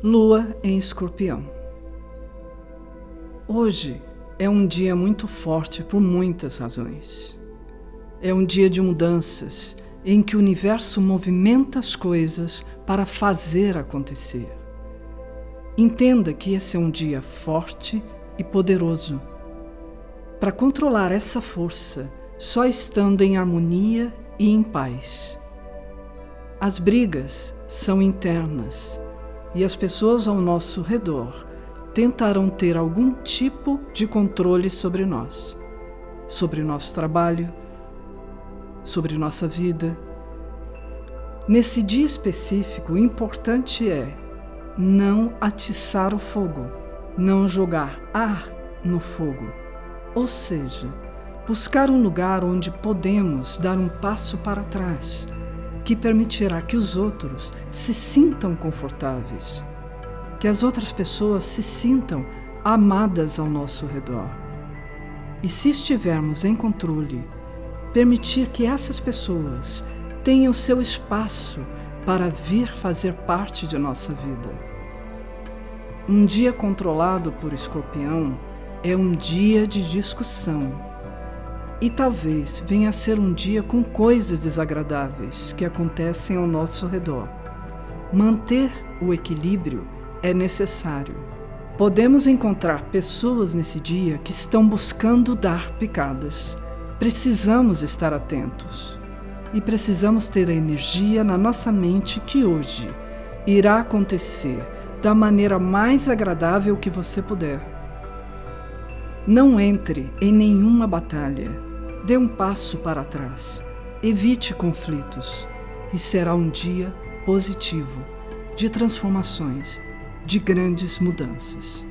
Lua em Escorpião. Hoje é um dia muito forte por muitas razões. É um dia de mudanças em que o universo movimenta as coisas para fazer acontecer. Entenda que esse é um dia forte e poderoso. Para controlar essa força, só estando em harmonia e em paz. As brigas são internas e as pessoas ao nosso redor tentarão ter algum tipo de controle sobre nós, sobre nosso trabalho, sobre nossa vida. Nesse dia específico, o importante é não atiçar o fogo, não jogar ar no fogo, ou seja, buscar um lugar onde podemos dar um passo para trás que permitirá que os outros se sintam confortáveis, que as outras pessoas se sintam amadas ao nosso redor. E se estivermos em controle, permitir que essas pessoas tenham seu espaço para vir fazer parte de nossa vida. Um dia controlado por escorpião é um dia de discussão e talvez venha a ser um dia com coisas desagradáveis que acontecem ao nosso redor. Manter o equilíbrio é necessário. Podemos encontrar pessoas nesse dia que estão buscando dar picadas. Precisamos estar atentos. E precisamos ter a energia na nossa mente que hoje irá acontecer da maneira mais agradável que você puder. Não entre em nenhuma batalha Dê um passo para trás. Evite conflitos e será um dia positivo de transformações, de grandes mudanças.